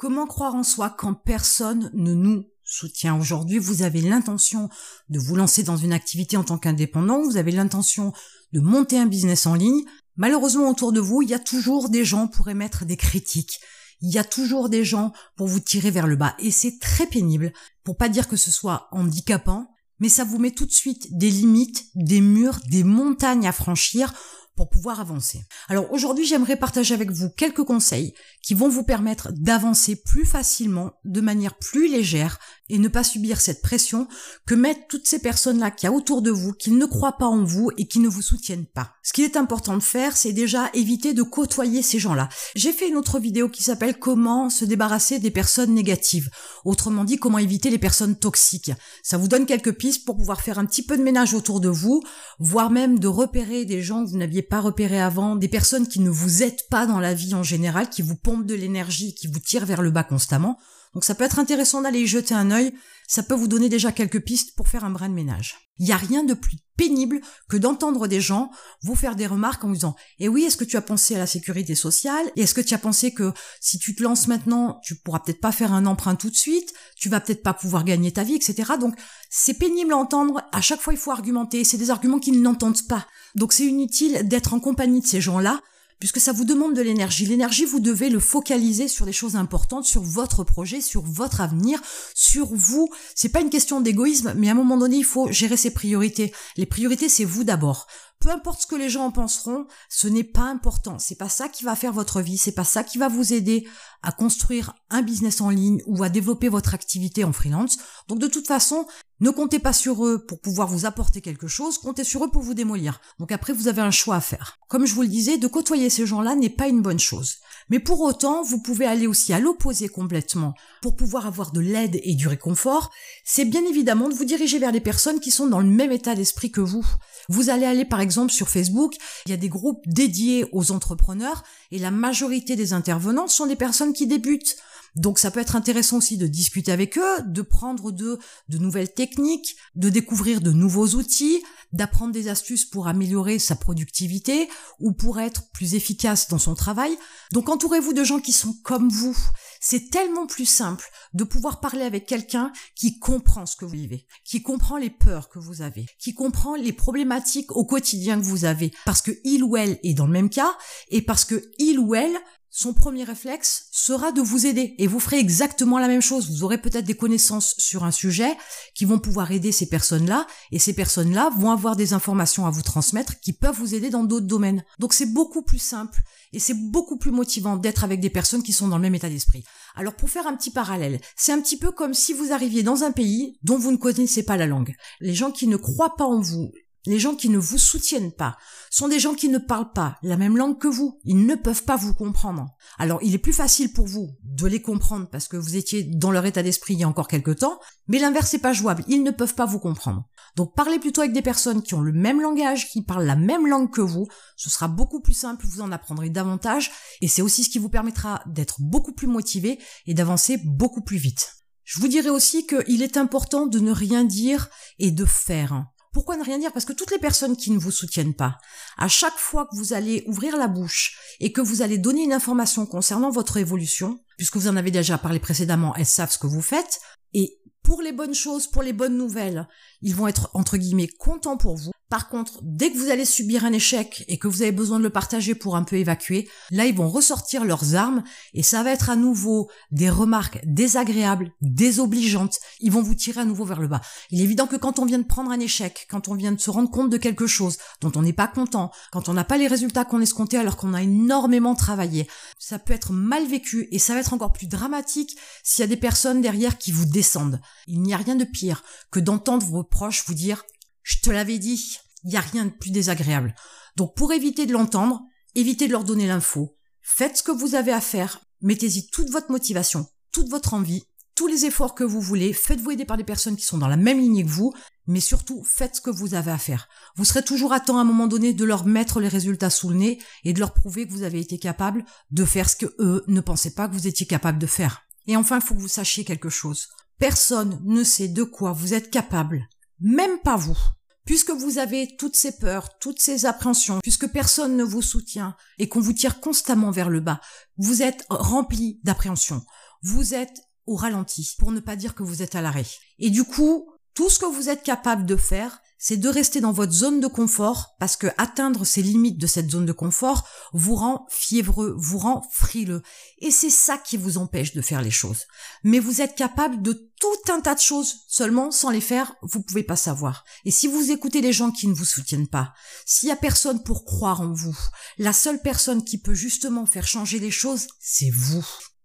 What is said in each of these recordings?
Comment croire en soi quand personne ne nous soutient? Aujourd'hui, vous avez l'intention de vous lancer dans une activité en tant qu'indépendant, vous avez l'intention de monter un business en ligne. Malheureusement, autour de vous, il y a toujours des gens pour émettre des critiques. Il y a toujours des gens pour vous tirer vers le bas. Et c'est très pénible, pour pas dire que ce soit handicapant, mais ça vous met tout de suite des limites, des murs, des montagnes à franchir pour pouvoir avancer. Alors aujourd'hui, j'aimerais partager avec vous quelques conseils qui vont vous permettre d'avancer plus facilement, de manière plus légère et ne pas subir cette pression que mettent toutes ces personnes-là qui a autour de vous, qui ne croient pas en vous et qui ne vous soutiennent pas. Ce qu'il est important de faire, c'est déjà éviter de côtoyer ces gens-là. J'ai fait une autre vidéo qui s'appelle comment se débarrasser des personnes négatives. Autrement dit, comment éviter les personnes toxiques. Ça vous donne quelques pistes pour pouvoir faire un petit peu de ménage autour de vous, voire même de repérer des gens que vous n'aviez pas repérés avant, des personnes qui ne vous aident pas dans la vie en général, qui vous pompent de l'énergie, qui vous tirent vers le bas constamment. Donc ça peut être intéressant d'aller y jeter un œil, ça peut vous donner déjà quelques pistes pour faire un brin de ménage. Il n'y a rien de plus pénible que d'entendre des gens vous faire des remarques en vous disant "Eh oui, est-ce que tu as pensé à la sécurité sociale? Et est-ce que tu as pensé que si tu te lances maintenant, tu pourras peut-être pas faire un emprunt tout de suite, tu vas peut-être pas pouvoir gagner ta vie, etc." Donc c'est pénible à entendre. À chaque fois, il faut argumenter. C'est des arguments qu'ils n'entendent pas. Donc c'est inutile d'être en compagnie de ces gens-là puisque ça vous demande de l'énergie. L'énergie, vous devez le focaliser sur des choses importantes, sur votre projet, sur votre avenir, sur vous. C'est pas une question d'égoïsme, mais à un moment donné, il faut gérer ses priorités. Les priorités, c'est vous d'abord. Peu importe ce que les gens en penseront, ce n'est pas important. C'est pas ça qui va faire votre vie. C'est pas ça qui va vous aider à construire un business en ligne ou à développer votre activité en freelance. Donc de toute façon, ne comptez pas sur eux pour pouvoir vous apporter quelque chose, comptez sur eux pour vous démolir. Donc après, vous avez un choix à faire. Comme je vous le disais, de côtoyer ces gens-là n'est pas une bonne chose. Mais pour autant, vous pouvez aller aussi à l'opposé complètement pour pouvoir avoir de l'aide et du réconfort. C'est bien évidemment de vous diriger vers des personnes qui sont dans le même état d'esprit que vous. Vous allez aller par exemple sur Facebook, il y a des groupes dédiés aux entrepreneurs et la majorité des intervenants sont des personnes qui débutent. Donc ça peut être intéressant aussi de discuter avec eux, de prendre de, de nouvelles techniques, de découvrir de nouveaux outils, d'apprendre des astuces pour améliorer sa productivité ou pour être plus efficace dans son travail. Donc entourez-vous de gens qui sont comme vous. C'est tellement plus simple de pouvoir parler avec quelqu'un qui comprend ce que vous vivez, qui comprend les peurs que vous avez, qui comprend les problématiques au quotidien que vous avez, parce que il ou elle est dans le même cas et parce que il ou elle son premier réflexe sera de vous aider et vous ferez exactement la même chose. Vous aurez peut-être des connaissances sur un sujet qui vont pouvoir aider ces personnes-là et ces personnes-là vont avoir des informations à vous transmettre qui peuvent vous aider dans d'autres domaines. Donc c'est beaucoup plus simple et c'est beaucoup plus motivant d'être avec des personnes qui sont dans le même état d'esprit. Alors pour faire un petit parallèle, c'est un petit peu comme si vous arriviez dans un pays dont vous ne connaissez pas la langue. Les gens qui ne croient pas en vous, les gens qui ne vous soutiennent pas sont des gens qui ne parlent pas la même langue que vous. Ils ne peuvent pas vous comprendre. Alors, il est plus facile pour vous de les comprendre parce que vous étiez dans leur état d'esprit il y a encore quelque temps, mais l'inverse n'est pas jouable. Ils ne peuvent pas vous comprendre. Donc, parlez plutôt avec des personnes qui ont le même langage, qui parlent la même langue que vous. Ce sera beaucoup plus simple, vous en apprendrez davantage et c'est aussi ce qui vous permettra d'être beaucoup plus motivé et d'avancer beaucoup plus vite. Je vous dirais aussi qu'il est important de ne rien dire et de faire. Pourquoi ne rien dire? Parce que toutes les personnes qui ne vous soutiennent pas, à chaque fois que vous allez ouvrir la bouche et que vous allez donner une information concernant votre évolution, puisque vous en avez déjà parlé précédemment, elles savent ce que vous faites, et pour les bonnes choses, pour les bonnes nouvelles, ils vont être entre guillemets contents pour vous. Par contre, dès que vous allez subir un échec et que vous avez besoin de le partager pour un peu évacuer, là ils vont ressortir leurs armes et ça va être à nouveau des remarques désagréables, désobligeantes. Ils vont vous tirer à nouveau vers le bas. Il est évident que quand on vient de prendre un échec, quand on vient de se rendre compte de quelque chose dont on n'est pas content, quand on n'a pas les résultats qu'on escomptait alors qu'on a énormément travaillé, ça peut être mal vécu et ça va être encore plus dramatique s'il y a des personnes derrière qui vous descendent. Il n'y a rien de pire que d'entendre vos proches vous dire je te l'avais dit, il n'y a rien de plus désagréable. Donc pour éviter de l'entendre, évitez de leur donner l'info. Faites ce que vous avez à faire, mettez-y toute votre motivation, toute votre envie, tous les efforts que vous voulez, faites-vous aider par des personnes qui sont dans la même ligne que vous, mais surtout faites ce que vous avez à faire. Vous serez toujours à temps à un moment donné de leur mettre les résultats sous le nez et de leur prouver que vous avez été capable de faire ce que eux ne pensaient pas que vous étiez capable de faire. Et enfin, il faut que vous sachiez quelque chose. Personne ne sait de quoi vous êtes capable même pas vous, Puisque vous avez toutes ces peurs, toutes ces appréhensions, puisque personne ne vous soutient et qu'on vous tire constamment vers le bas, vous êtes rempli d'appréhension. Vous êtes au ralenti, pour ne pas dire que vous êtes à l'arrêt. Et du coup, tout ce que vous êtes capable de faire, c'est de rester dans votre zone de confort parce que atteindre ces limites de cette zone de confort vous rend fiévreux, vous rend frileux. Et c'est ça qui vous empêche de faire les choses. Mais vous êtes capable de tout un tas de choses, seulement sans les faire, vous pouvez pas savoir. Et si vous écoutez les gens qui ne vous soutiennent pas, s'il y a personne pour croire en vous, la seule personne qui peut justement faire changer les choses, c'est vous.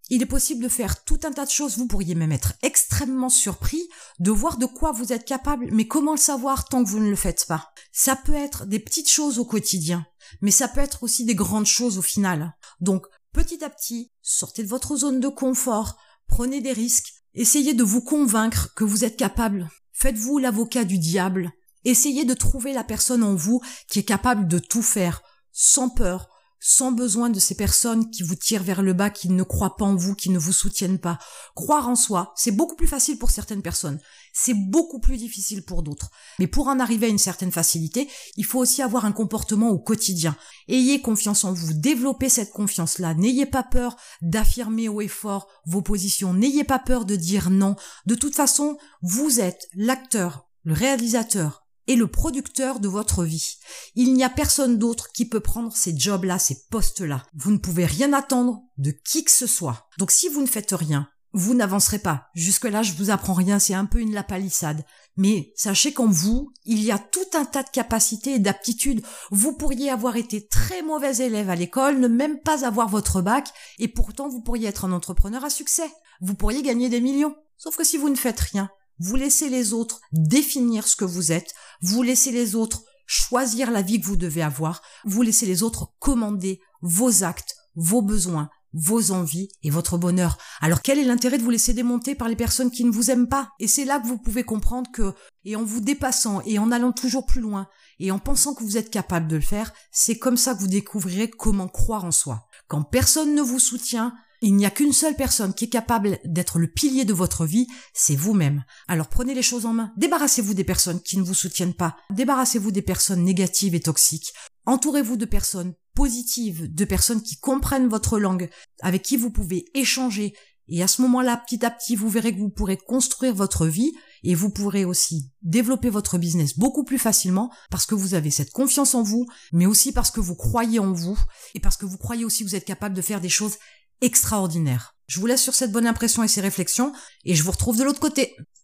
Il est possible de faire tout un tas de choses, vous pourriez même être extrêmement surpris de voir de quoi vous êtes capable, mais comment le savoir tant que vous ne le faites pas? Ça peut être des petites choses au quotidien, mais ça peut être aussi des grandes choses au final. Donc, petit à petit, sortez de votre zone de confort, prenez des risques, essayez de vous convaincre que vous êtes capable. Faites-vous l'avocat du diable. Essayez de trouver la personne en vous qui est capable de tout faire, sans peur, sans besoin de ces personnes qui vous tirent vers le bas, qui ne croient pas en vous, qui ne vous soutiennent pas. Croire en soi, c'est beaucoup plus facile pour certaines personnes, c'est beaucoup plus difficile pour d'autres. Mais pour en arriver à une certaine facilité, il faut aussi avoir un comportement au quotidien. Ayez confiance en vous, développez cette confiance-là, n'ayez pas peur d'affirmer haut et fort vos positions, n'ayez pas peur de dire non. De toute façon, vous êtes l'acteur, le réalisateur, et le producteur de votre vie. Il n'y a personne d'autre qui peut prendre ces jobs-là, ces postes-là. Vous ne pouvez rien attendre de qui que ce soit. Donc si vous ne faites rien, vous n'avancerez pas. Jusque-là, je vous apprends rien, c'est un peu une lapalissade. Mais sachez qu'en vous, il y a tout un tas de capacités et d'aptitudes. Vous pourriez avoir été très mauvais élève à l'école, ne même pas avoir votre bac, et pourtant vous pourriez être un entrepreneur à succès. Vous pourriez gagner des millions. Sauf que si vous ne faites rien, vous laissez les autres définir ce que vous êtes, vous laissez les autres choisir la vie que vous devez avoir, vous laissez les autres commander vos actes, vos besoins, vos envies et votre bonheur. Alors quel est l'intérêt de vous laisser démonter par les personnes qui ne vous aiment pas? Et c'est là que vous pouvez comprendre que, et en vous dépassant et en allant toujours plus loin, et en pensant que vous êtes capable de le faire, c'est comme ça que vous découvrirez comment croire en soi. Quand personne ne vous soutient, il n'y a qu'une seule personne qui est capable d'être le pilier de votre vie, c'est vous-même. Alors prenez les choses en main. Débarrassez-vous des personnes qui ne vous soutiennent pas. Débarrassez-vous des personnes négatives et toxiques. Entourez-vous de personnes positives, de personnes qui comprennent votre langue, avec qui vous pouvez échanger. Et à ce moment-là, petit à petit, vous verrez que vous pourrez construire votre vie et vous pourrez aussi développer votre business beaucoup plus facilement parce que vous avez cette confiance en vous, mais aussi parce que vous croyez en vous et parce que vous croyez aussi que vous êtes capable de faire des choses extraordinaire. Je vous laisse sur cette bonne impression et ces réflexions, et je vous retrouve de l'autre côté.